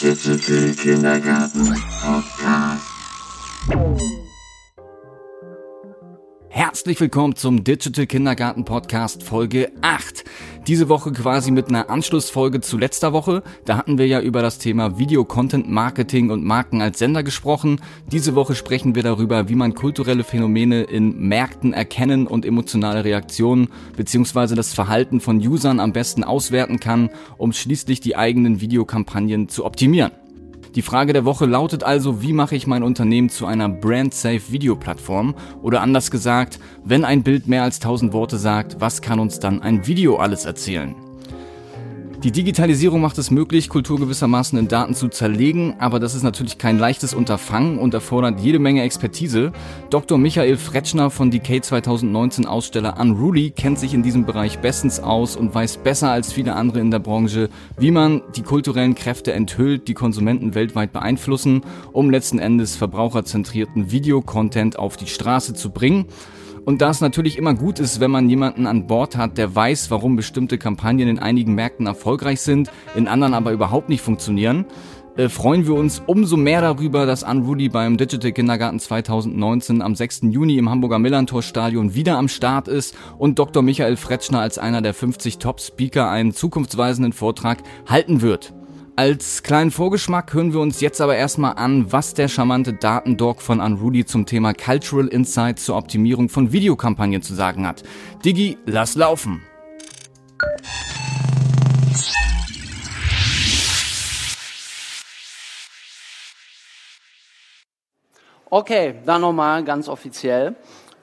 Digital Kindergarten Podcast. Herzlich willkommen zum Digital Kindergarten Podcast Folge 8. Diese Woche quasi mit einer Anschlussfolge zu letzter Woche. Da hatten wir ja über das Thema Video Content Marketing und Marken als Sender gesprochen. Diese Woche sprechen wir darüber, wie man kulturelle Phänomene in Märkten erkennen und emotionale Reaktionen bzw. das Verhalten von Usern am besten auswerten kann, um schließlich die eigenen Videokampagnen zu optimieren. Die Frage der Woche lautet also, wie mache ich mein Unternehmen zu einer brand-safe Videoplattform? Oder anders gesagt, wenn ein Bild mehr als 1000 Worte sagt, was kann uns dann ein Video alles erzählen? Die Digitalisierung macht es möglich, Kultur gewissermaßen in Daten zu zerlegen, aber das ist natürlich kein leichtes Unterfangen und erfordert jede Menge Expertise. Dr. Michael Fretschner von Decay 2019 Aussteller Unruly kennt sich in diesem Bereich bestens aus und weiß besser als viele andere in der Branche, wie man die kulturellen Kräfte enthüllt, die Konsumenten weltweit beeinflussen, um letzten Endes verbraucherzentrierten Videocontent auf die Straße zu bringen. Und da es natürlich immer gut ist, wenn man jemanden an Bord hat, der weiß, warum bestimmte Kampagnen in einigen Märkten erfolgreich sind, in anderen aber überhaupt nicht funktionieren, äh, freuen wir uns umso mehr darüber, dass Unruly beim Digital Kindergarten 2019 am 6. Juni im Hamburger Millantor Stadion wieder am Start ist und Dr. Michael Fretschner als einer der 50 Top-Speaker einen zukunftsweisenden Vortrag halten wird. Als kleinen Vorgeschmack hören wir uns jetzt aber erstmal an, was der charmante Datendog von Unruly zum Thema Cultural Insight zur Optimierung von Videokampagnen zu sagen hat. Digi, lass laufen! Okay, dann nochmal ganz offiziell.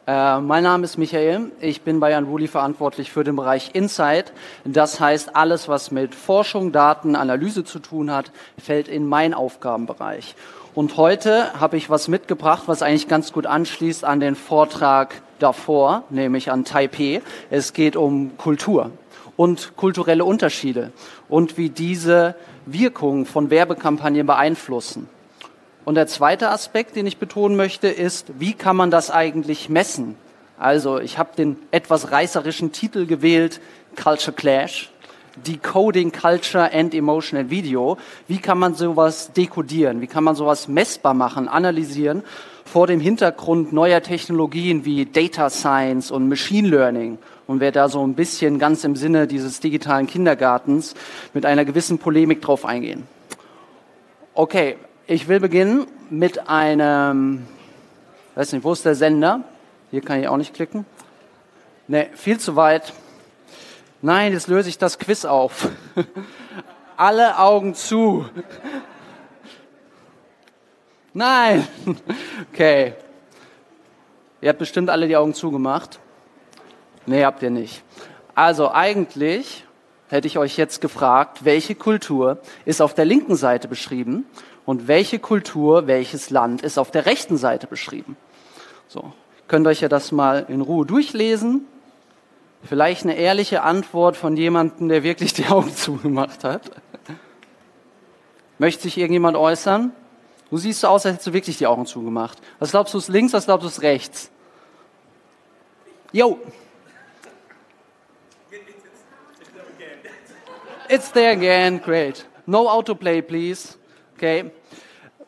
Äh, mein Name ist Michael. Ich bin bei Unruly verantwortlich für den Bereich Insight. Das heißt, alles, was mit Forschung, Daten, Analyse zu tun hat, fällt in meinen Aufgabenbereich. Und heute habe ich was mitgebracht, was eigentlich ganz gut anschließt an den Vortrag davor, nämlich an Taipei. Es geht um Kultur und kulturelle Unterschiede und wie diese Wirkung von Werbekampagnen beeinflussen. Und der zweite Aspekt, den ich betonen möchte, ist, wie kann man das eigentlich messen? Also ich habe den etwas reißerischen Titel gewählt, Culture Clash, Decoding Culture and Emotional Video. Wie kann man sowas dekodieren? Wie kann man sowas messbar machen, analysieren vor dem Hintergrund neuer Technologien wie Data Science und Machine Learning? Und wer da so ein bisschen ganz im Sinne dieses digitalen Kindergartens mit einer gewissen Polemik drauf eingehen. Okay, ich will beginnen mit einem, weiß nicht, wo ist der Sender? Hier kann ich auch nicht klicken. Ne, viel zu weit. Nein, jetzt löse ich das Quiz auf. Alle Augen zu. Nein. Okay. Ihr habt bestimmt alle die Augen zugemacht. Nee, habt ihr nicht. Also eigentlich hätte ich euch jetzt gefragt, welche Kultur ist auf der linken Seite beschrieben und welche Kultur, welches Land ist auf der rechten Seite beschrieben. So, könnt euch ja das mal in Ruhe durchlesen. Vielleicht eine ehrliche Antwort von jemandem, der wirklich die Augen zugemacht hat. Möchte sich irgendjemand äußern? Du siehst so aus, als hättest du wirklich die Augen zugemacht. Was glaubst du ist links, was glaubst du ist rechts? Jo. It's there again, great. No autoplay, please. Okay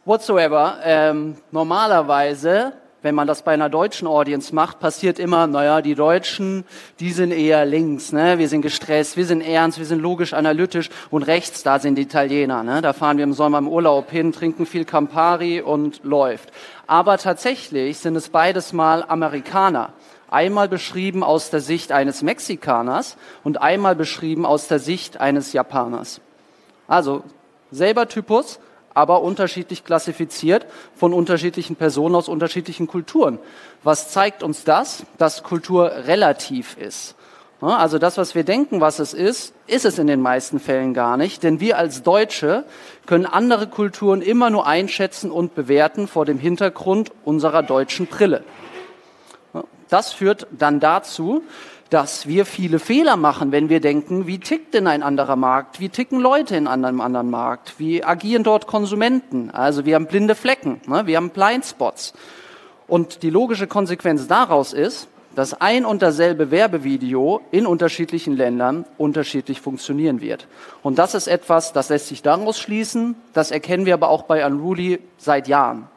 whatsoever. Ähm, normalerweise, wenn man das bei einer deutschen Audience macht, passiert immer, naja, die Deutschen, die sind eher links, ne? wir sind gestresst, wir sind ernst, wir sind logisch, analytisch und rechts, da sind die Italiener. Ne? Da fahren wir im Sommer im Urlaub hin, trinken viel Campari und läuft. Aber tatsächlich sind es beides mal Amerikaner. Einmal beschrieben aus der Sicht eines Mexikaners und einmal beschrieben aus der Sicht eines Japaners. Also selber Typus, aber unterschiedlich klassifiziert von unterschiedlichen Personen aus unterschiedlichen Kulturen. Was zeigt uns das? Dass Kultur relativ ist. Also das, was wir denken, was es ist, ist es in den meisten Fällen gar nicht. Denn wir als Deutsche können andere Kulturen immer nur einschätzen und bewerten vor dem Hintergrund unserer deutschen Brille. Das führt dann dazu, dass wir viele Fehler machen, wenn wir denken, wie tickt denn ein anderer Markt? Wie ticken Leute in einem anderen Markt? Wie agieren dort Konsumenten? Also wir haben blinde Flecken, ne? wir haben Blindspots. Und die logische Konsequenz daraus ist, dass ein und dasselbe Werbevideo in unterschiedlichen Ländern unterschiedlich funktionieren wird. Und das ist etwas, das lässt sich daraus schließen, das erkennen wir aber auch bei Unruly seit Jahren.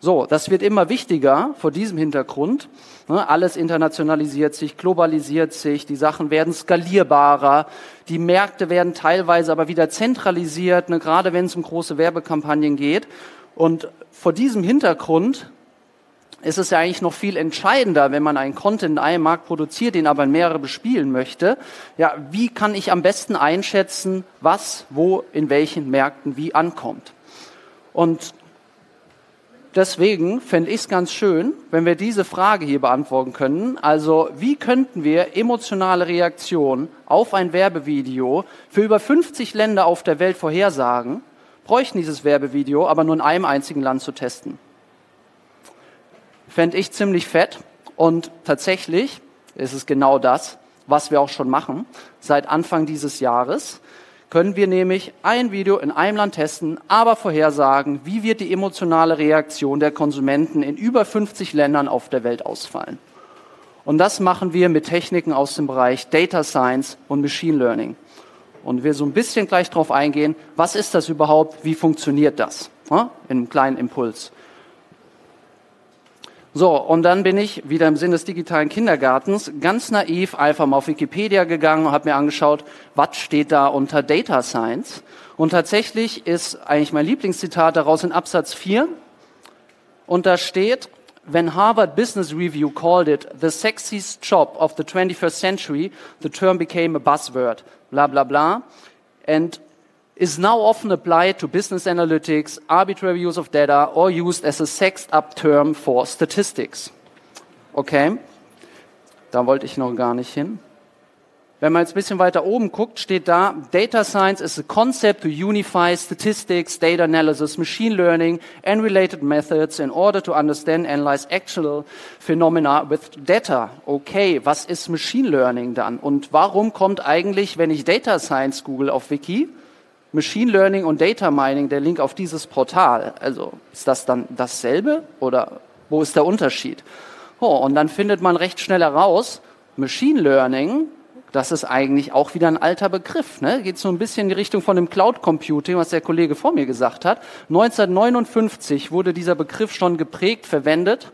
So, das wird immer wichtiger vor diesem Hintergrund. Ne, alles internationalisiert sich, globalisiert sich, die Sachen werden skalierbarer, die Märkte werden teilweise aber wieder zentralisiert, ne, gerade wenn es um große Werbekampagnen geht. Und vor diesem Hintergrund ist es ja eigentlich noch viel entscheidender, wenn man einen Content in einem Markt produziert, den aber mehrere bespielen möchte. Ja, wie kann ich am besten einschätzen, was, wo, in welchen Märkten wie ankommt? Und deswegen fände ich es ganz schön, wenn wir diese Frage hier beantworten können. Also wie könnten wir emotionale Reaktionen auf ein Werbevideo für über 50 Länder auf der Welt vorhersagen, bräuchten dieses Werbevideo aber nur in einem einzigen Land zu testen. Fände ich ziemlich fett und tatsächlich ist es genau das, was wir auch schon machen seit Anfang dieses Jahres können wir nämlich ein Video in einem Land testen, aber vorhersagen, wie wird die emotionale Reaktion der Konsumenten in über 50 Ländern auf der Welt ausfallen. Und das machen wir mit Techniken aus dem Bereich Data Science und Machine Learning. Und wir so ein bisschen gleich darauf eingehen, was ist das überhaupt, wie funktioniert das, in einem kleinen Impuls. So, und dann bin ich wieder im Sinne des digitalen Kindergartens ganz naiv einfach mal auf Wikipedia gegangen und habe mir angeschaut, was steht da unter Data Science. Und tatsächlich ist eigentlich mein Lieblingszitat daraus in Absatz 4. Und da steht, when Harvard Business Review called it the sexiest job of the 21st century, the term became a buzzword, bla bla bla. And is now often applied to business analytics, arbitrary use of data, or used as a sexed up term for statistics. Okay, da wollte ich noch gar nicht hin. Wenn man jetzt ein bisschen weiter oben guckt, steht da, Data Science is a concept to unify statistics, data analysis, machine learning and related methods in order to understand and analyze actual phenomena with data. Okay, was ist Machine Learning dann? Und warum kommt eigentlich, wenn ich Data Science google auf Wiki, Machine Learning und Data Mining, der Link auf dieses Portal. Also ist das dann dasselbe oder wo ist der Unterschied? Oh, und dann findet man recht schnell heraus, Machine Learning, das ist eigentlich auch wieder ein alter Begriff. Ne? Geht so ein bisschen in die Richtung von dem Cloud Computing, was der Kollege vor mir gesagt hat. 1959 wurde dieser Begriff schon geprägt, verwendet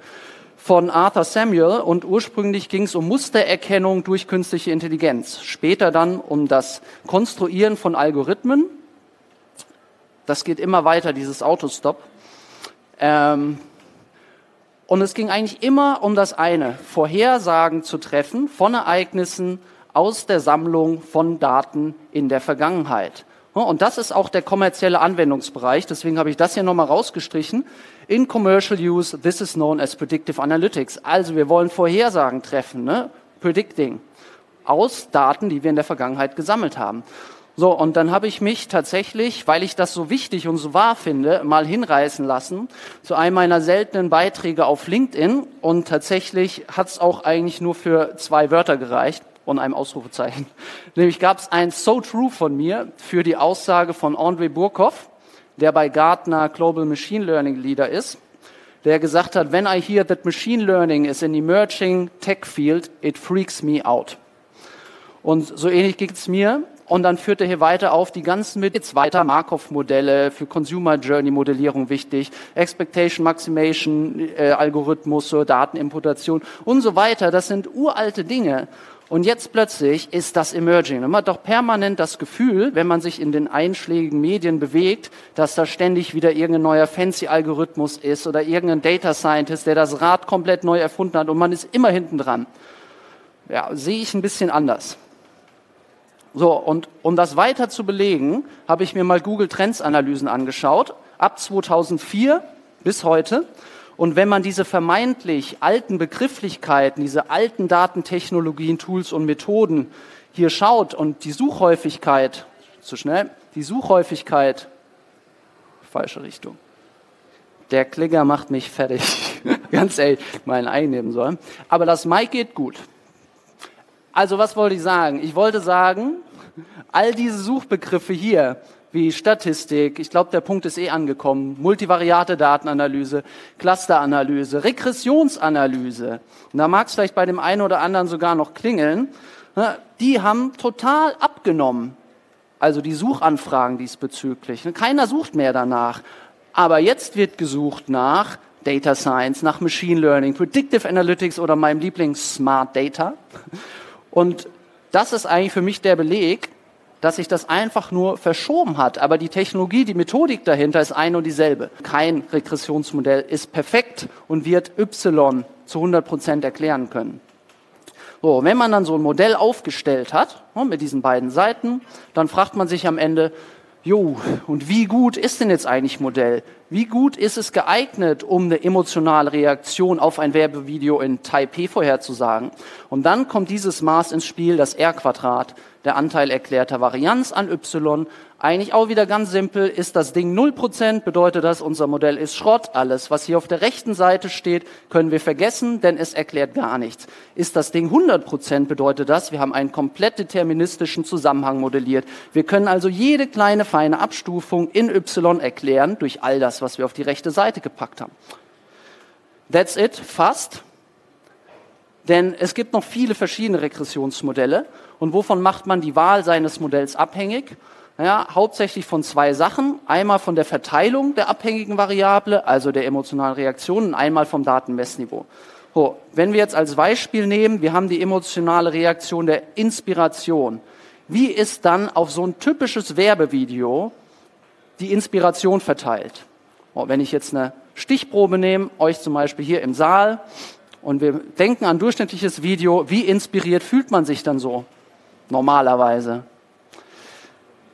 von Arthur Samuel und ursprünglich ging es um Mustererkennung durch künstliche Intelligenz. Später dann um das Konstruieren von Algorithmen das geht immer weiter, dieses Autostop. Ähm, und es ging eigentlich immer um das eine, Vorhersagen zu treffen von Ereignissen aus der Sammlung von Daten in der Vergangenheit. Und das ist auch der kommerzielle Anwendungsbereich. Deswegen habe ich das hier nochmal rausgestrichen. In Commercial Use, this is known as Predictive Analytics. Also wir wollen Vorhersagen treffen, ne? Predicting, aus Daten, die wir in der Vergangenheit gesammelt haben. So, und dann habe ich mich tatsächlich, weil ich das so wichtig und so wahr finde, mal hinreißen lassen zu einem meiner seltenen Beiträge auf LinkedIn. Und tatsächlich hat es auch eigentlich nur für zwei Wörter gereicht und einem Ausrufezeichen. Nämlich gab es ein So True von mir für die Aussage von Andrei Burkov, der bei Gartner Global Machine Learning Leader ist, der gesagt hat, when I hear that machine learning is an emerging tech field, it freaks me out. Und so ähnlich geht es mir. Und dann führt er hier weiter auf die ganzen mit jetzt weiter Markov-Modelle für Consumer Journey Modellierung wichtig, Expectation Maximation äh, Algorithmus, Datenimportation und so weiter. Das sind uralte Dinge. Und jetzt plötzlich ist das Emerging. Man hat doch permanent das Gefühl, wenn man sich in den einschlägigen Medien bewegt, dass da ständig wieder irgendein neuer Fancy-Algorithmus ist oder irgendein Data Scientist, der das Rad komplett neu erfunden hat und man ist immer hinten dran. Ja, sehe ich ein bisschen anders. So, und um das weiter zu belegen, habe ich mir mal Google Trends Analysen angeschaut, ab 2004 bis heute. Und wenn man diese vermeintlich alten Begrifflichkeiten, diese alten Datentechnologien, Tools und Methoden hier schaut und die Suchhäufigkeit, zu schnell, die Suchhäufigkeit, falsche Richtung. Der Kligger macht mich fertig. Ganz ehrlich, meinen einnehmen sollen. Aber das Mic geht gut. Also was wollte ich sagen? Ich wollte sagen, all diese Suchbegriffe hier wie Statistik, ich glaube, der Punkt ist eh angekommen, multivariate Datenanalyse, Clusteranalyse, Regressionsanalyse. Und da mag es vielleicht bei dem einen oder anderen sogar noch klingeln. Ne, die haben total abgenommen. Also die Suchanfragen diesbezüglich. Keiner sucht mehr danach. Aber jetzt wird gesucht nach Data Science, nach Machine Learning, Predictive Analytics oder meinem Liebling Smart Data. Und das ist eigentlich für mich der Beleg, dass sich das einfach nur verschoben hat. Aber die Technologie, die Methodik dahinter ist ein und dieselbe. Kein Regressionsmodell ist perfekt und wird Y zu 100 Prozent erklären können. So, wenn man dann so ein Modell aufgestellt hat, ne, mit diesen beiden Seiten, dann fragt man sich am Ende, jo, und wie gut ist denn jetzt eigentlich Modell? Wie gut ist es geeignet, um eine emotionale Reaktion auf ein Werbevideo in Taipei vorherzusagen? Und dann kommt dieses Maß ins Spiel, das R-Quadrat, der Anteil erklärter Varianz an Y. Eigentlich auch wieder ganz simpel, ist das Ding 0%, bedeutet das, unser Modell ist Schrott. Alles, was hier auf der rechten Seite steht, können wir vergessen, denn es erklärt gar nichts. Ist das Ding 100%, bedeutet das, wir haben einen komplett deterministischen Zusammenhang modelliert. Wir können also jede kleine feine Abstufung in Y erklären durch all das, was wir auf die rechte Seite gepackt haben. That's it, fast. Denn es gibt noch viele verschiedene Regressionsmodelle. Und wovon macht man die Wahl seines Modells abhängig? Ja, hauptsächlich von zwei Sachen. Einmal von der Verteilung der abhängigen Variable, also der emotionalen Reaktion, und einmal vom Datenmessniveau. So, wenn wir jetzt als Beispiel nehmen, wir haben die emotionale Reaktion der Inspiration. Wie ist dann auf so ein typisches Werbevideo die Inspiration verteilt? Oh, wenn ich jetzt eine Stichprobe nehme, euch zum Beispiel hier im Saal, und wir denken an durchschnittliches Video, wie inspiriert fühlt man sich dann so? Normalerweise.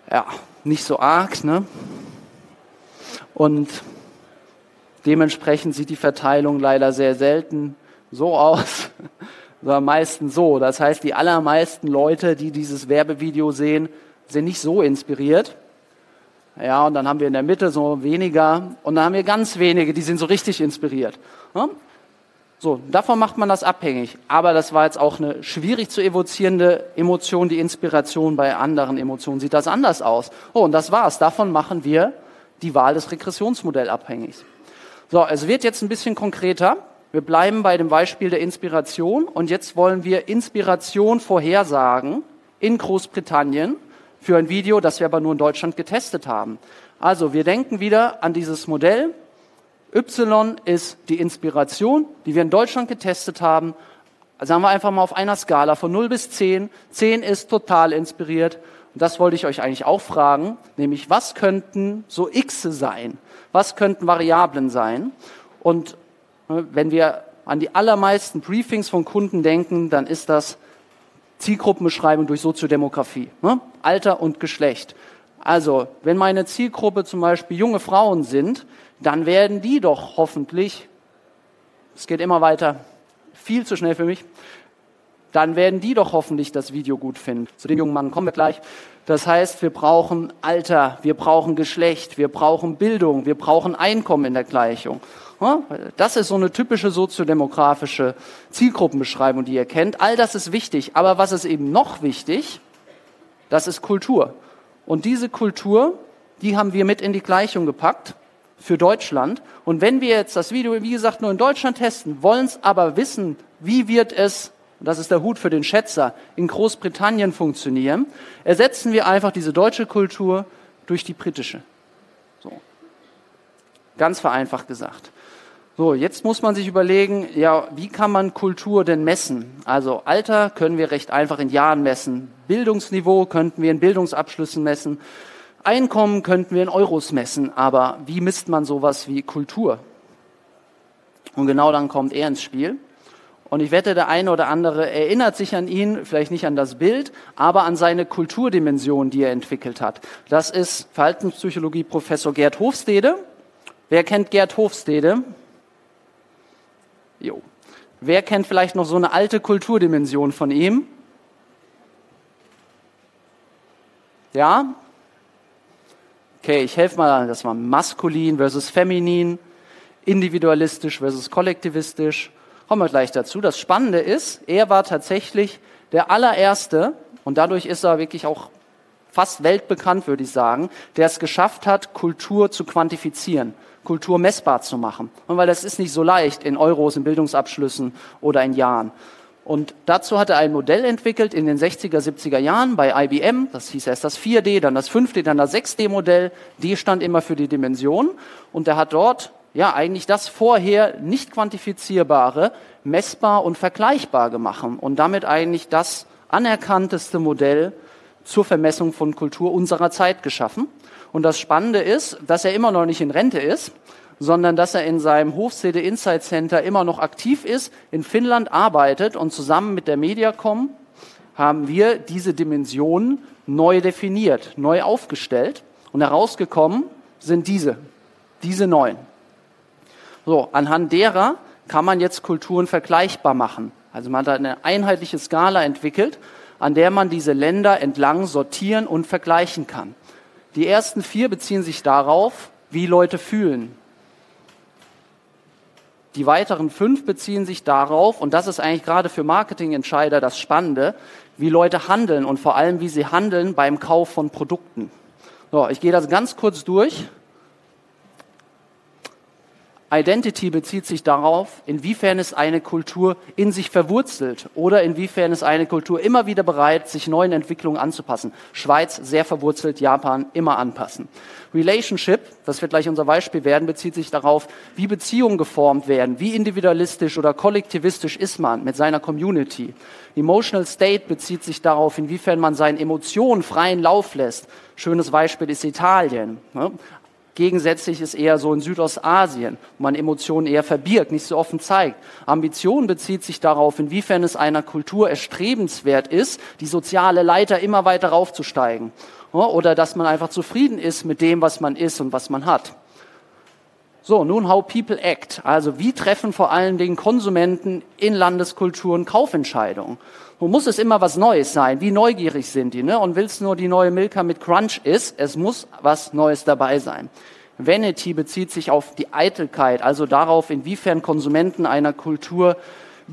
Ja, nicht so arg, ne? Und dementsprechend sieht die Verteilung leider sehr selten so aus, sondern meistens so. Das heißt, die allermeisten Leute, die dieses Werbevideo sehen, sind nicht so inspiriert. Ja, und dann haben wir in der Mitte so weniger und dann haben wir ganz wenige, die sind so richtig inspiriert. So, davon macht man das abhängig. Aber das war jetzt auch eine schwierig zu evozierende Emotion, die Inspiration. Bei anderen Emotionen sieht das anders aus. Oh, und das war's. Davon machen wir die Wahl des Regressionsmodells abhängig. So, es wird jetzt ein bisschen konkreter. Wir bleiben bei dem Beispiel der Inspiration und jetzt wollen wir Inspiration vorhersagen in Großbritannien für ein Video, das wir aber nur in Deutschland getestet haben. Also, wir denken wieder an dieses Modell Y ist die Inspiration, die wir in Deutschland getestet haben. Sagen wir einfach mal auf einer Skala von 0 bis 10. 10 ist total inspiriert. Und das wollte ich euch eigentlich auch fragen, nämlich was könnten so X sein? Was könnten Variablen sein? Und ne, wenn wir an die allermeisten Briefings von Kunden denken, dann ist das Zielgruppenbeschreibung durch Soziodemografie, ne? Alter und Geschlecht. Also, wenn meine Zielgruppe zum Beispiel junge Frauen sind, dann werden die doch hoffentlich, es geht immer weiter, viel zu schnell für mich, dann werden die doch hoffentlich das Video gut finden. Zu dem jungen Mann kommen wir gleich. Das heißt, wir brauchen Alter, wir brauchen Geschlecht, wir brauchen Bildung, wir brauchen Einkommen in der Gleichung. Das ist so eine typische soziodemografische Zielgruppenbeschreibung, die ihr kennt. All das ist wichtig. Aber was ist eben noch wichtig? Das ist Kultur. Und diese Kultur, die haben wir mit in die Gleichung gepackt für Deutschland. Und wenn wir jetzt das Video, wie gesagt, nur in Deutschland testen, wollen es aber wissen, wie wird es, und das ist der Hut für den Schätzer, in Großbritannien funktionieren, ersetzen wir einfach diese deutsche Kultur durch die britische. So. Ganz vereinfacht gesagt. So, jetzt muss man sich überlegen, ja, wie kann man Kultur denn messen? Also Alter können wir recht einfach in Jahren messen. Bildungsniveau könnten wir in Bildungsabschlüssen messen. Einkommen könnten wir in Euros messen, aber wie misst man sowas wie Kultur? Und genau dann kommt er ins Spiel. Und ich wette, der eine oder andere erinnert sich an ihn, vielleicht nicht an das Bild, aber an seine Kulturdimension, die er entwickelt hat. Das ist Verhaltenspsychologie Professor Gerd Hofstede. Wer kennt Gerd Hofstede? Jo. Wer kennt vielleicht noch so eine alte Kulturdimension von ihm? Ja? Okay, ich helfe mal, das war maskulin versus feminin, individualistisch versus kollektivistisch. Kommen wir gleich dazu. Das Spannende ist, er war tatsächlich der allererste und dadurch ist er wirklich auch fast weltbekannt, würde ich sagen, der es geschafft hat, Kultur zu quantifizieren, Kultur messbar zu machen. Und weil das ist nicht so leicht in Euros, in Bildungsabschlüssen oder in Jahren. Und dazu hat er ein Modell entwickelt in den 60er, 70er Jahren bei IBM. Das hieß erst das 4D, dann das 5D, dann das 6D-Modell. D stand immer für die Dimension. Und er hat dort ja eigentlich das vorher nicht quantifizierbare messbar und vergleichbar gemacht und damit eigentlich das anerkannteste Modell zur Vermessung von Kultur unserer Zeit geschaffen. Und das Spannende ist, dass er immer noch nicht in Rente ist, sondern dass er in seinem Hofstede Insight Center immer noch aktiv ist, in Finnland arbeitet und zusammen mit der Mediacom haben wir diese Dimensionen neu definiert, neu aufgestellt und herausgekommen sind diese, diese neun. So, anhand derer kann man jetzt Kulturen vergleichbar machen. Also man hat eine einheitliche Skala entwickelt, an der man diese Länder entlang sortieren und vergleichen kann. Die ersten vier beziehen sich darauf, wie Leute fühlen. Die weiteren fünf beziehen sich darauf, und das ist eigentlich gerade für Marketingentscheider das Spannende, wie Leute handeln und vor allem, wie sie handeln beim Kauf von Produkten. So, ich gehe das ganz kurz durch. Identity bezieht sich darauf, inwiefern es eine Kultur in sich verwurzelt oder inwiefern es eine Kultur immer wieder bereit, sich neuen Entwicklungen anzupassen. Schweiz sehr verwurzelt, Japan immer anpassen. Relationship, das wird gleich unser Beispiel werden, bezieht sich darauf, wie Beziehungen geformt werden, wie individualistisch oder kollektivistisch ist man mit seiner Community. Emotional State bezieht sich darauf, inwiefern man seinen Emotionen freien Lauf lässt. Schönes Beispiel ist Italien. Ne? Gegensätzlich ist eher so in Südostasien, wo man Emotionen eher verbirgt, nicht so offen zeigt. Ambition bezieht sich darauf, inwiefern es einer Kultur erstrebenswert ist, die soziale Leiter immer weiter raufzusteigen. Oder dass man einfach zufrieden ist mit dem, was man ist und was man hat. So, nun how people act. Also wie treffen vor allen Dingen Konsumenten in Landeskulturen Kaufentscheidungen? Nun muss es immer was Neues sein. Wie neugierig sind die? Ne? Und willst nur die neue Milka mit Crunch ist, es muss was Neues dabei sein. Vanity bezieht sich auf die Eitelkeit, also darauf, inwiefern Konsumenten einer Kultur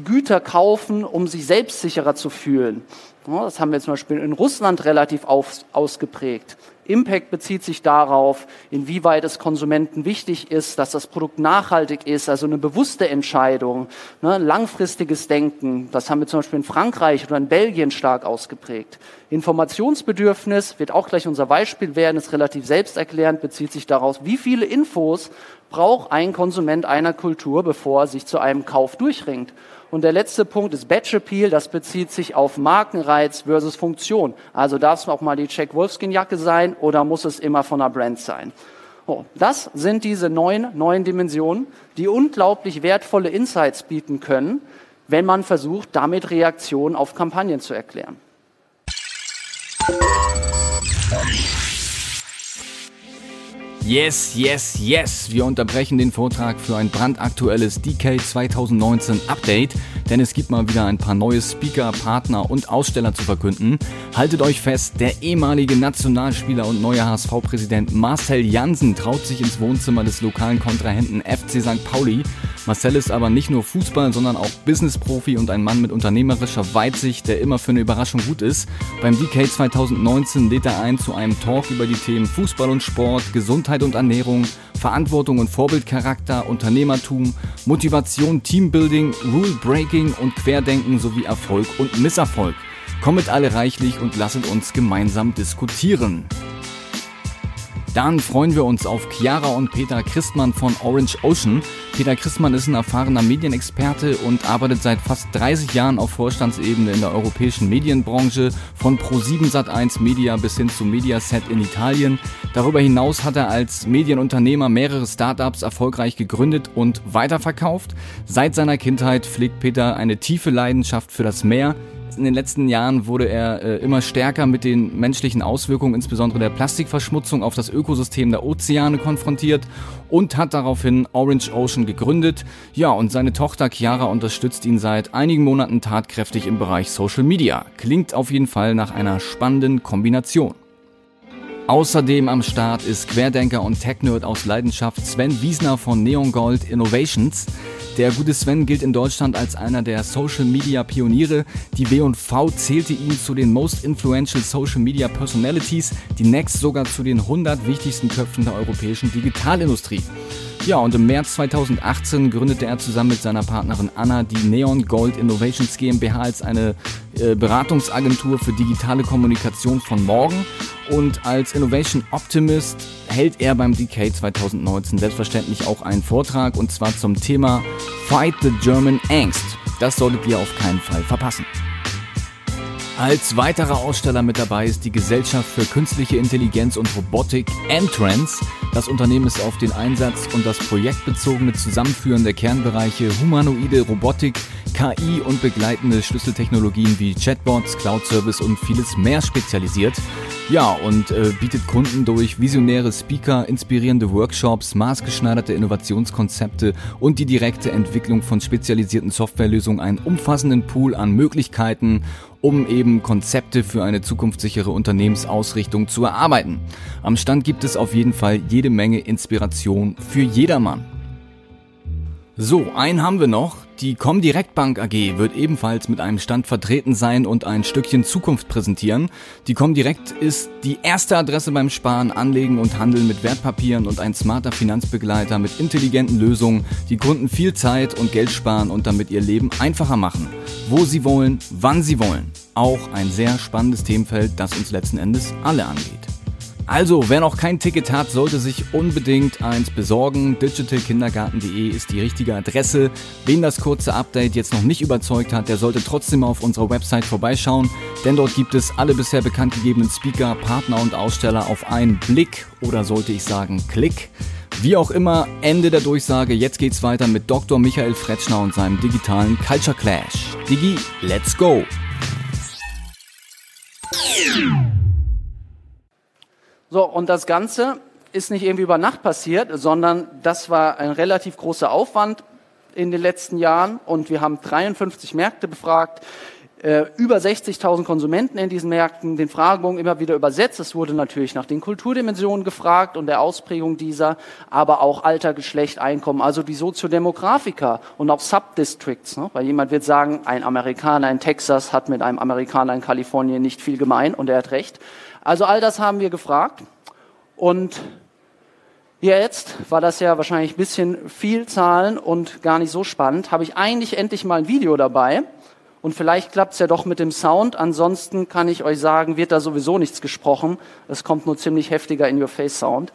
Güter kaufen, um sich selbstsicherer zu fühlen. Das haben wir zum Beispiel in Russland relativ ausgeprägt. Impact bezieht sich darauf, inwieweit es Konsumenten wichtig ist, dass das Produkt nachhaltig ist, also eine bewusste Entscheidung, ne, langfristiges Denken. Das haben wir zum Beispiel in Frankreich oder in Belgien stark ausgeprägt. Informationsbedürfnis wird auch gleich unser Beispiel werden, ist relativ selbsterklärend, bezieht sich daraus, wie viele Infos braucht ein Konsument einer Kultur, bevor er sich zu einem Kauf durchringt. Und der letzte Punkt ist Batch Appeal. Das bezieht sich auf Markenreiz versus Funktion. Also darf es auch mal die Jack Wolfskin Jacke sein oder muss es immer von einer Brand sein? Oh, das sind diese neun, neuen Dimensionen, die unglaublich wertvolle Insights bieten können, wenn man versucht, damit Reaktionen auf Kampagnen zu erklären. Yes, yes, yes. Wir unterbrechen den Vortrag für ein brandaktuelles DK 2019 Update, denn es gibt mal wieder ein paar neue Speaker, Partner und Aussteller zu verkünden. Haltet euch fest, der ehemalige Nationalspieler und neue HSV-Präsident Marcel Jansen traut sich ins Wohnzimmer des lokalen Kontrahenten FC St. Pauli. Marcel ist aber nicht nur Fußball, sondern auch Business-Profi und ein Mann mit unternehmerischer Weitsicht, der immer für eine Überraschung gut ist. Beim DK 2019 lädt er ein zu einem Talk über die Themen Fußball und Sport, Gesundheit und Ernährung, Verantwortung und Vorbildcharakter, Unternehmertum, Motivation, Teambuilding, Rule Breaking und Querdenken sowie Erfolg und Misserfolg. Kommet alle reichlich und lasset uns gemeinsam diskutieren. Dann freuen wir uns auf Chiara und Peter Christmann von Orange Ocean. Peter Christmann ist ein erfahrener Medienexperte und arbeitet seit fast 30 Jahren auf Vorstandsebene in der europäischen Medienbranche, von Pro7 Sat1 Media bis hin zu Mediaset in Italien. Darüber hinaus hat er als Medienunternehmer mehrere Startups erfolgreich gegründet und weiterverkauft. Seit seiner Kindheit pflegt Peter eine tiefe Leidenschaft für das Meer, in den letzten Jahren wurde er äh, immer stärker mit den menschlichen Auswirkungen, insbesondere der Plastikverschmutzung auf das Ökosystem der Ozeane konfrontiert und hat daraufhin Orange Ocean gegründet. Ja, und seine Tochter Chiara unterstützt ihn seit einigen Monaten tatkräftig im Bereich Social Media. Klingt auf jeden Fall nach einer spannenden Kombination. Außerdem am Start ist Querdenker und Tech-Nerd aus Leidenschaft Sven Wiesner von Neon Gold Innovations. Der gute Sven gilt in Deutschland als einer der Social Media Pioniere. Die W&V zählte ihn zu den Most Influential Social Media Personalities, die Next sogar zu den 100 wichtigsten Köpfen der europäischen Digitalindustrie. Ja, und im März 2018 gründete er zusammen mit seiner Partnerin Anna die Neon Gold Innovations GmbH als eine äh, Beratungsagentur für digitale Kommunikation von morgen. Und als Innovation Optimist hält er beim Decade 2019 selbstverständlich auch einen Vortrag und zwar zum Thema Fight the German Angst. Das solltet ihr auf keinen Fall verpassen. Als weiterer Aussteller mit dabei ist die Gesellschaft für künstliche Intelligenz und Robotik Entrance. Das Unternehmen ist auf den Einsatz und das projektbezogene Zusammenführen der Kernbereiche humanoide Robotik, KI und begleitende Schlüsseltechnologien wie Chatbots, Cloud Service und vieles mehr spezialisiert. Ja, und äh, bietet Kunden durch visionäre Speaker, inspirierende Workshops, maßgeschneiderte Innovationskonzepte und die direkte Entwicklung von spezialisierten Softwarelösungen einen umfassenden Pool an Möglichkeiten um eben Konzepte für eine zukunftssichere Unternehmensausrichtung zu erarbeiten. Am Stand gibt es auf jeden Fall jede Menge Inspiration für jedermann. So, einen haben wir noch. Die Comdirect Bank AG wird ebenfalls mit einem Stand vertreten sein und ein Stückchen Zukunft präsentieren. Die Comdirect ist die erste Adresse beim Sparen, Anlegen und Handeln mit Wertpapieren und ein smarter Finanzbegleiter mit intelligenten Lösungen, die Kunden viel Zeit und Geld sparen und damit ihr Leben einfacher machen. Wo sie wollen, wann sie wollen. Auch ein sehr spannendes Themenfeld, das uns letzten Endes alle angeht. Also, wer noch kein Ticket hat, sollte sich unbedingt eins besorgen. digitalkindergarten.de ist die richtige Adresse. Wen das kurze Update jetzt noch nicht überzeugt hat, der sollte trotzdem auf unserer Website vorbeischauen, denn dort gibt es alle bisher bekannt gegebenen Speaker, Partner und Aussteller auf einen Blick oder sollte ich sagen Klick. Wie auch immer, Ende der Durchsage. Jetzt geht's weiter mit Dr. Michael Fretschner und seinem digitalen Culture Clash. Digi, let's go! So, und das Ganze ist nicht irgendwie über Nacht passiert, sondern das war ein relativ großer Aufwand in den letzten Jahren. Und wir haben 53 Märkte befragt, äh, über 60.000 Konsumenten in diesen Märkten, den Fragebogen immer wieder übersetzt. Es wurde natürlich nach den Kulturdimensionen gefragt und der Ausprägung dieser, aber auch Alter, Geschlecht, Einkommen, also die Soziodemografika und auch Subdistricts. Ne? Weil jemand wird sagen, ein Amerikaner in Texas hat mit einem Amerikaner in Kalifornien nicht viel gemein und er hat recht. Also all das haben wir gefragt. Und jetzt war das ja wahrscheinlich ein bisschen viel Zahlen und gar nicht so spannend. Habe ich eigentlich endlich mal ein Video dabei. Und vielleicht klappt es ja doch mit dem Sound. Ansonsten kann ich euch sagen, wird da sowieso nichts gesprochen. Es kommt nur ziemlich heftiger In-Your-Face-Sound,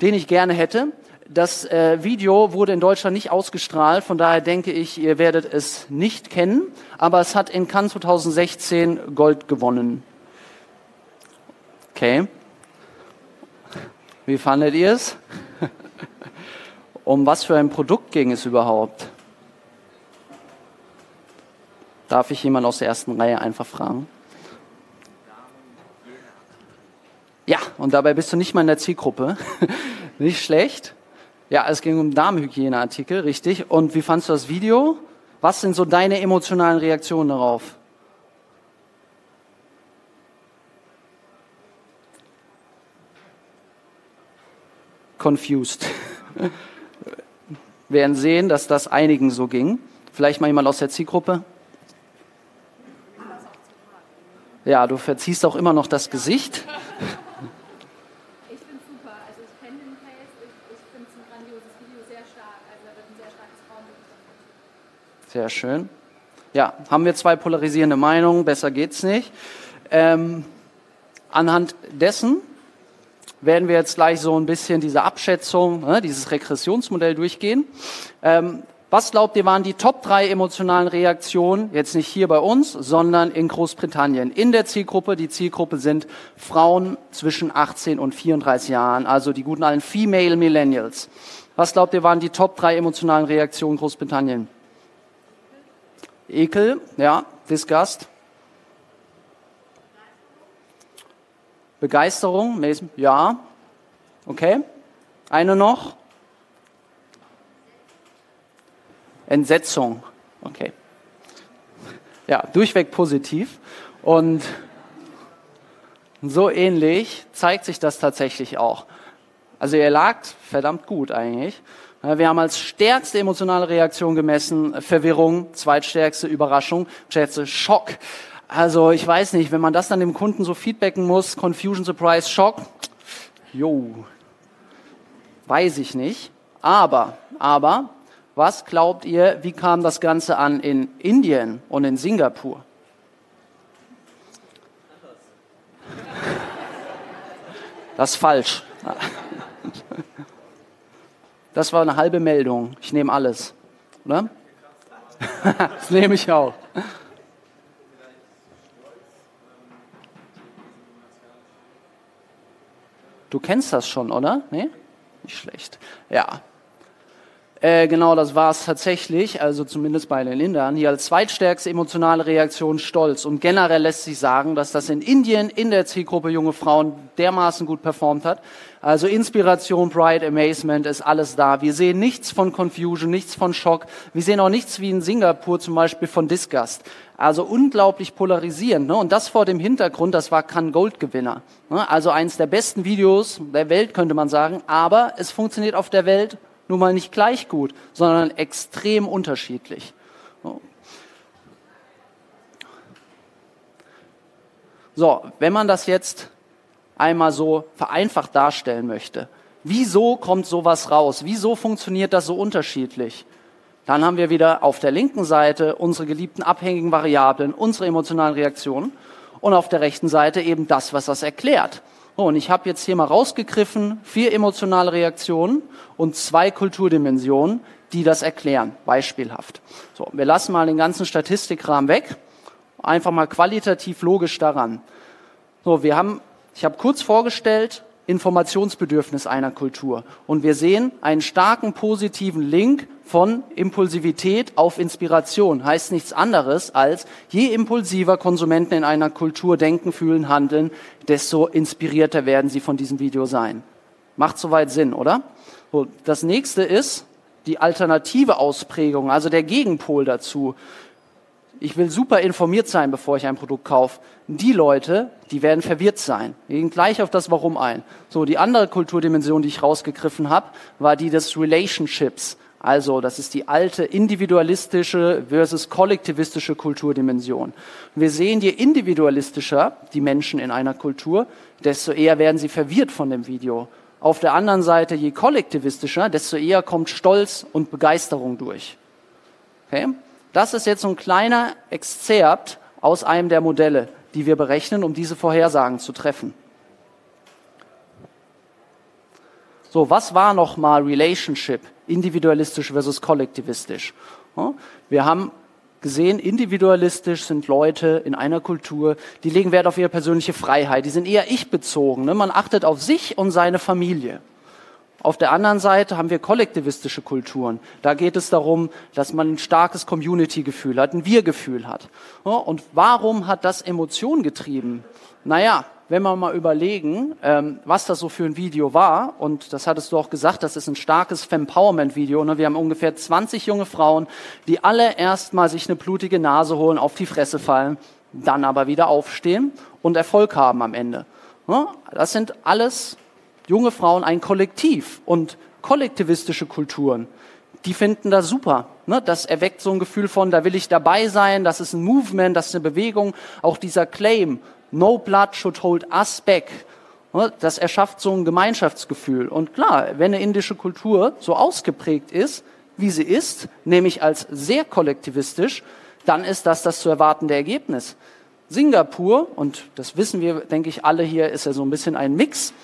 den ich gerne hätte. Das äh, Video wurde in Deutschland nicht ausgestrahlt, von daher denke ich, ihr werdet es nicht kennen. Aber es hat in Cannes 2016 Gold gewonnen. Okay. Wie fandet ihr es? um was für ein Produkt ging es überhaupt? Darf ich jemand aus der ersten Reihe einfach fragen? Ja, und dabei bist du nicht mal in der Zielgruppe. nicht schlecht. Ja, es ging um Damenhygieneartikel, richtig. Und wie fandest du das Video? Was sind so deine emotionalen Reaktionen darauf? confused. Wir werden sehen, dass das einigen so ging. Vielleicht mal jemand aus der Zielgruppe. Ja, du verziehst auch immer noch das Gesicht. Ich finde super. Also ich kenne den Case. Ich, ich finde es ein grandioses Video, sehr stark. Also da wird ein sehr starkes Frauenbild. Sehr schön. Ja, haben wir zwei polarisierende Meinungen. Besser geht's nicht. Ähm, anhand dessen werden wir jetzt gleich so ein bisschen diese Abschätzung, ne, dieses Regressionsmodell durchgehen. Ähm, was glaubt ihr waren die Top drei emotionalen Reaktionen, jetzt nicht hier bei uns, sondern in Großbritannien, in der Zielgruppe? Die Zielgruppe sind Frauen zwischen 18 und 34 Jahren, also die guten alten Female Millennials. Was glaubt ihr waren die Top drei emotionalen Reaktionen in Großbritannien? Ekel, ja, Disgust. Begeisterung, ja. Okay. Eine noch. Entsetzung. Okay. Ja, durchweg positiv. Und so ähnlich zeigt sich das tatsächlich auch. Also ihr lagt verdammt gut eigentlich. Wir haben als stärkste emotionale Reaktion gemessen Verwirrung, zweitstärkste Überraschung, schätze Schock. Also ich weiß nicht, wenn man das dann dem Kunden so feedbacken muss, Confusion, Surprise, Schock, jo, weiß ich nicht. Aber, aber, was glaubt ihr, wie kam das Ganze an in Indien und in Singapur? Das ist falsch. Das war eine halbe Meldung. Ich nehme alles. Oder? Das nehme ich auch. Du kennst das schon, oder? Nee? Nicht schlecht. Ja. Äh, genau, das war es tatsächlich, also zumindest bei den Indern. Hier als zweitstärkste emotionale Reaktion Stolz. Und generell lässt sich sagen, dass das in Indien in der Zielgruppe junge Frauen dermaßen gut performt hat. Also Inspiration, Pride, Amazement ist alles da. Wir sehen nichts von Confusion, nichts von Schock. Wir sehen auch nichts wie in Singapur zum Beispiel von Disgust. Also unglaublich polarisierend. Ne? Und das vor dem Hintergrund, das war Can Gold Gewinner. Ne? Also eines der besten Videos der Welt, könnte man sagen. Aber es funktioniert auf der Welt nun mal nicht gleich gut, sondern extrem unterschiedlich. So, wenn man das jetzt einmal so vereinfacht darstellen möchte, wieso kommt sowas raus? Wieso funktioniert das so unterschiedlich? Dann haben wir wieder auf der linken Seite unsere geliebten abhängigen Variablen, unsere emotionalen Reaktionen und auf der rechten Seite eben das, was das erklärt. Und ich habe jetzt hier mal rausgegriffen vier emotionale Reaktionen und zwei Kulturdimensionen, die das erklären, beispielhaft. So, wir lassen mal den ganzen Statistikrahmen weg, einfach mal qualitativ logisch daran. So, wir haben, ich habe kurz vorgestellt, Informationsbedürfnis einer Kultur. Und wir sehen einen starken positiven Link von Impulsivität auf Inspiration. Heißt nichts anderes als, je impulsiver Konsumenten in einer Kultur denken, fühlen, handeln, desto inspirierter werden sie von diesem Video sein. Macht soweit Sinn, oder? So, das nächste ist die alternative Ausprägung, also der Gegenpol dazu ich will super informiert sein, bevor ich ein Produkt kaufe. Die Leute, die werden verwirrt sein. Wir gehen gleich auf das Warum ein. So, die andere Kulturdimension, die ich rausgegriffen habe, war die des Relationships. Also, das ist die alte individualistische versus kollektivistische Kulturdimension. Wir sehen, je individualistischer die Menschen in einer Kultur, desto eher werden sie verwirrt von dem Video. Auf der anderen Seite, je kollektivistischer, desto eher kommt Stolz und Begeisterung durch. Okay? Das ist jetzt so ein kleiner Exzerpt aus einem der Modelle, die wir berechnen, um diese Vorhersagen zu treffen. So, was war nochmal Relationship, individualistisch versus kollektivistisch? Wir haben gesehen, individualistisch sind Leute in einer Kultur, die legen Wert auf ihre persönliche Freiheit, die sind eher ich-bezogen. Ne? Man achtet auf sich und seine Familie. Auf der anderen Seite haben wir kollektivistische Kulturen. Da geht es darum, dass man ein starkes Community-Gefühl hat, ein Wir-Gefühl hat. Und warum hat das Emotion getrieben? Naja, wenn wir mal überlegen, ähm, was das so für ein Video war, und das hattest du auch gesagt, das ist ein starkes Fempowerment-Video. Ne? Wir haben ungefähr 20 junge Frauen, die alle erstmal sich eine blutige Nase holen, auf die Fresse fallen, dann aber wieder aufstehen und Erfolg haben am Ende. Das sind alles junge Frauen ein Kollektiv und kollektivistische Kulturen, die finden das super. Ne? Das erweckt so ein Gefühl von, da will ich dabei sein, das ist ein Movement, das ist eine Bewegung. Auch dieser Claim, no blood should hold us back, ne? das erschafft so ein Gemeinschaftsgefühl. Und klar, wenn eine indische Kultur so ausgeprägt ist, wie sie ist, nämlich als sehr kollektivistisch, dann ist das das zu erwartende Ergebnis. Singapur, und das wissen wir, denke ich, alle hier, ist ja so ein bisschen ein Mix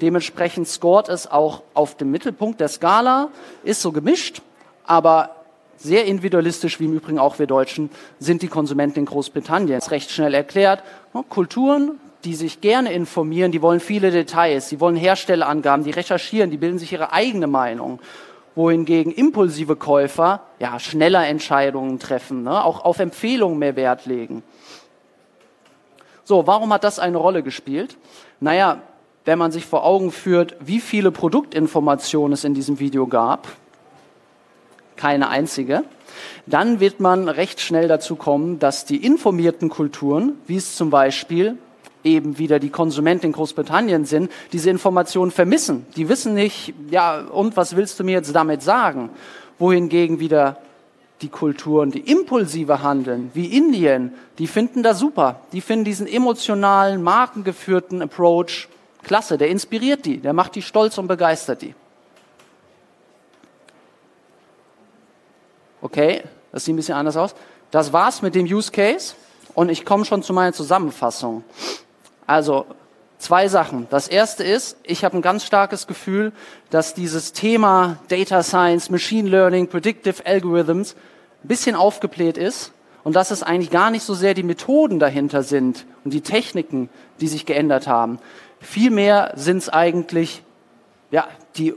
Dementsprechend scored es auch auf dem Mittelpunkt der Skala, ist so gemischt, aber sehr individualistisch, wie im Übrigen auch wir Deutschen, sind die Konsumenten in Großbritannien. Das ist recht schnell erklärt. Kulturen, die sich gerne informieren, die wollen viele Details, die wollen Herstellerangaben, die recherchieren, die bilden sich ihre eigene Meinung. Wohingegen impulsive Käufer ja schneller Entscheidungen treffen, ne, auch auf Empfehlungen mehr Wert legen. So, warum hat das eine Rolle gespielt? Naja, wenn man sich vor Augen führt, wie viele Produktinformationen es in diesem Video gab, keine einzige, dann wird man recht schnell dazu kommen, dass die informierten Kulturen, wie es zum Beispiel eben wieder die Konsumenten in Großbritannien sind, diese Informationen vermissen. Die wissen nicht, ja, und was willst du mir jetzt damit sagen? Wohingegen wieder die Kulturen, die impulsive handeln, wie Indien, die finden das super. Die finden diesen emotionalen, markengeführten Approach klasse. Der inspiriert die, der macht die stolz und begeistert die. Okay, das sieht ein bisschen anders aus. Das war's mit dem Use Case und ich komme schon zu meiner Zusammenfassung. Also zwei Sachen. Das erste ist, ich habe ein ganz starkes Gefühl, dass dieses Thema Data Science, Machine Learning, Predictive Algorithms ein bisschen aufgebläht ist und dass es eigentlich gar nicht so sehr die Methoden dahinter sind und die Techniken, die sich geändert haben. Vielmehr sind es eigentlich ja, die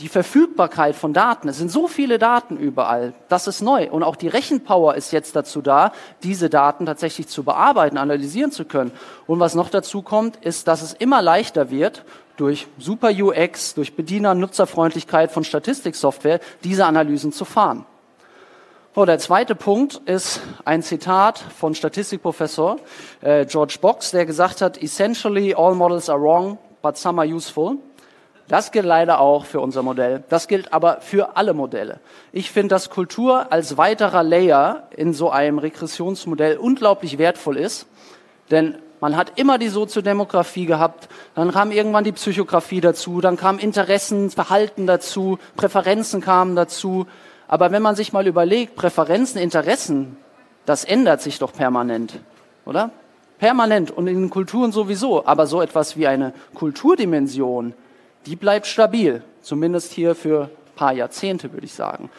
die Verfügbarkeit von Daten. Es sind so viele Daten überall. Das ist neu. Und auch die Rechenpower ist jetzt dazu da, diese Daten tatsächlich zu bearbeiten, analysieren zu können. Und was noch dazu kommt, ist, dass es immer leichter wird, durch super UX, durch Bediener- und Nutzerfreundlichkeit von Statistiksoftware, diese Analysen zu fahren. So, der zweite Punkt ist ein Zitat von Statistikprofessor äh, George Box, der gesagt hat, essentially all models are wrong, but some are useful. Das gilt leider auch für unser Modell. Das gilt aber für alle Modelle. Ich finde, dass Kultur als weiterer Layer in so einem Regressionsmodell unglaublich wertvoll ist, denn man hat immer die Soziodemografie gehabt, dann kam irgendwann die Psychografie dazu, dann kam Interessen, Verhalten dazu, Präferenzen kamen dazu. Aber wenn man sich mal überlegt, Präferenzen, Interessen, das ändert sich doch permanent, oder? Permanent und in den Kulturen sowieso. Aber so etwas wie eine Kulturdimension, die bleibt stabil, zumindest hier für ein paar Jahrzehnte, würde ich sagen.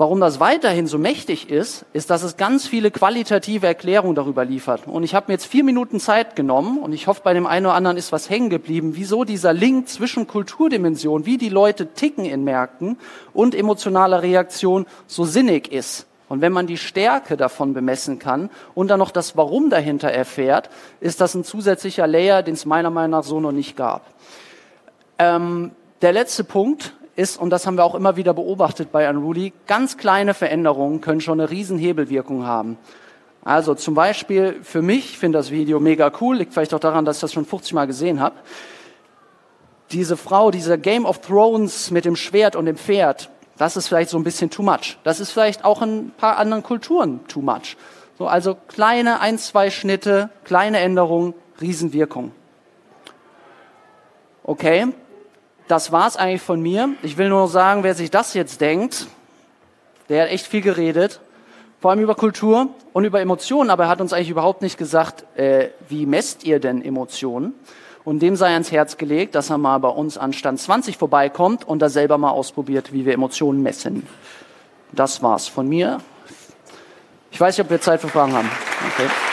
Warum das weiterhin so mächtig ist, ist, dass es ganz viele qualitative Erklärungen darüber liefert. Und ich habe mir jetzt vier Minuten Zeit genommen und ich hoffe, bei dem einen oder anderen ist was hängen geblieben, wieso dieser Link zwischen Kulturdimension, wie die Leute ticken in Märkten und emotionaler Reaktion so sinnig ist. Und wenn man die Stärke davon bemessen kann und dann noch das Warum dahinter erfährt, ist das ein zusätzlicher Layer, den es meiner Meinung nach so noch nicht gab. Ähm, der letzte Punkt ist, und das haben wir auch immer wieder beobachtet bei Unruly, ganz kleine Veränderungen können schon eine Riesenhebelwirkung haben. Also zum Beispiel für mich, ich finde das Video mega cool, liegt vielleicht auch daran, dass ich das schon 50 Mal gesehen habe. Diese Frau, dieser Game of Thrones mit dem Schwert und dem Pferd, das ist vielleicht so ein bisschen too much. Das ist vielleicht auch in ein paar anderen Kulturen too much. So, also kleine ein, zwei Schnitte, kleine Änderungen, Riesenwirkung. Okay, das war's eigentlich von mir. Ich will nur sagen, wer sich das jetzt denkt, der hat echt viel geredet, vor allem über Kultur und über Emotionen, aber er hat uns eigentlich überhaupt nicht gesagt, äh, wie messt ihr denn Emotionen? Und dem sei ans Herz gelegt, dass er mal bei uns an Stand 20 vorbeikommt und da selber mal ausprobiert, wie wir Emotionen messen. Das war's von mir. Ich weiß nicht, ob wir Zeit für Fragen haben. Okay.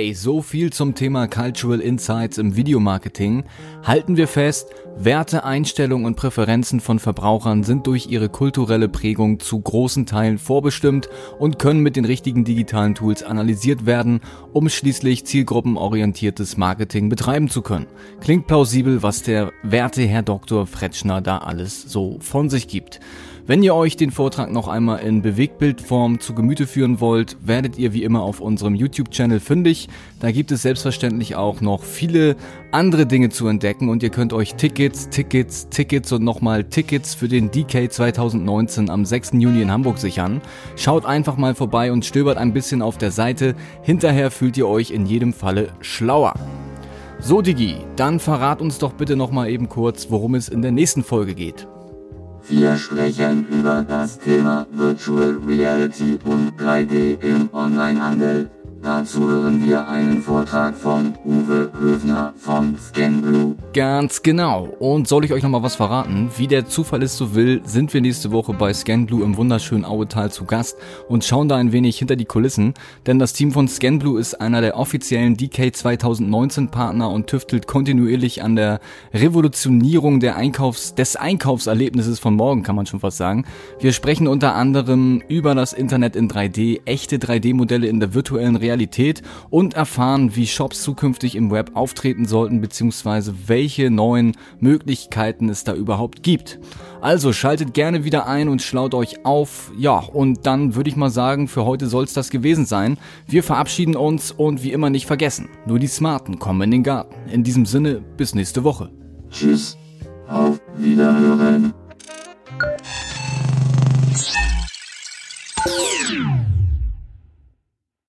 Okay, so viel zum Thema Cultural Insights im Videomarketing. Halten wir fest, Werte, Einstellungen und Präferenzen von Verbrauchern sind durch ihre kulturelle Prägung zu großen Teilen vorbestimmt und können mit den richtigen digitalen Tools analysiert werden, um schließlich zielgruppenorientiertes Marketing betreiben zu können. Klingt plausibel, was der werte Herr Dr. Fretschner da alles so von sich gibt. Wenn ihr euch den Vortrag noch einmal in Bewegtbildform zu Gemüte führen wollt, werdet ihr wie immer auf unserem YouTube-Channel fündig. Da gibt es selbstverständlich auch noch viele andere Dinge zu entdecken und ihr könnt euch Tickets, Tickets, Tickets und nochmal Tickets für den DK 2019 am 6. Juni in Hamburg sichern. Schaut einfach mal vorbei und stöbert ein bisschen auf der Seite. Hinterher fühlt ihr euch in jedem Falle schlauer. So Digi, dann verrat uns doch bitte nochmal eben kurz, worum es in der nächsten Folge geht. Wir sprechen über das Thema Virtual Reality und 3D im Onlinehandel. Dazu hören wir einen Vortrag von Uwe Höfner von ScanBlue. Ganz genau. Und soll ich euch noch mal was verraten? Wie der Zufall es so will, sind wir nächste Woche bei ScanBlue im wunderschönen Auetal zu Gast und schauen da ein wenig hinter die Kulissen. Denn das Team von ScanBlue ist einer der offiziellen DK 2019 Partner und tüftelt kontinuierlich an der Revolutionierung der Einkaufs-, des Einkaufserlebnisses von morgen, kann man schon fast sagen. Wir sprechen unter anderem über das Internet in 3D, echte 3D-Modelle in der virtuellen Realität Realität und erfahren, wie Shops zukünftig im Web auftreten sollten bzw. welche neuen Möglichkeiten es da überhaupt gibt. Also schaltet gerne wieder ein und schlaut euch auf. Ja, und dann würde ich mal sagen, für heute soll es das gewesen sein. Wir verabschieden uns und wie immer nicht vergessen, nur die Smarten kommen in den Garten. In diesem Sinne, bis nächste Woche. Tschüss, auf Wiederhören.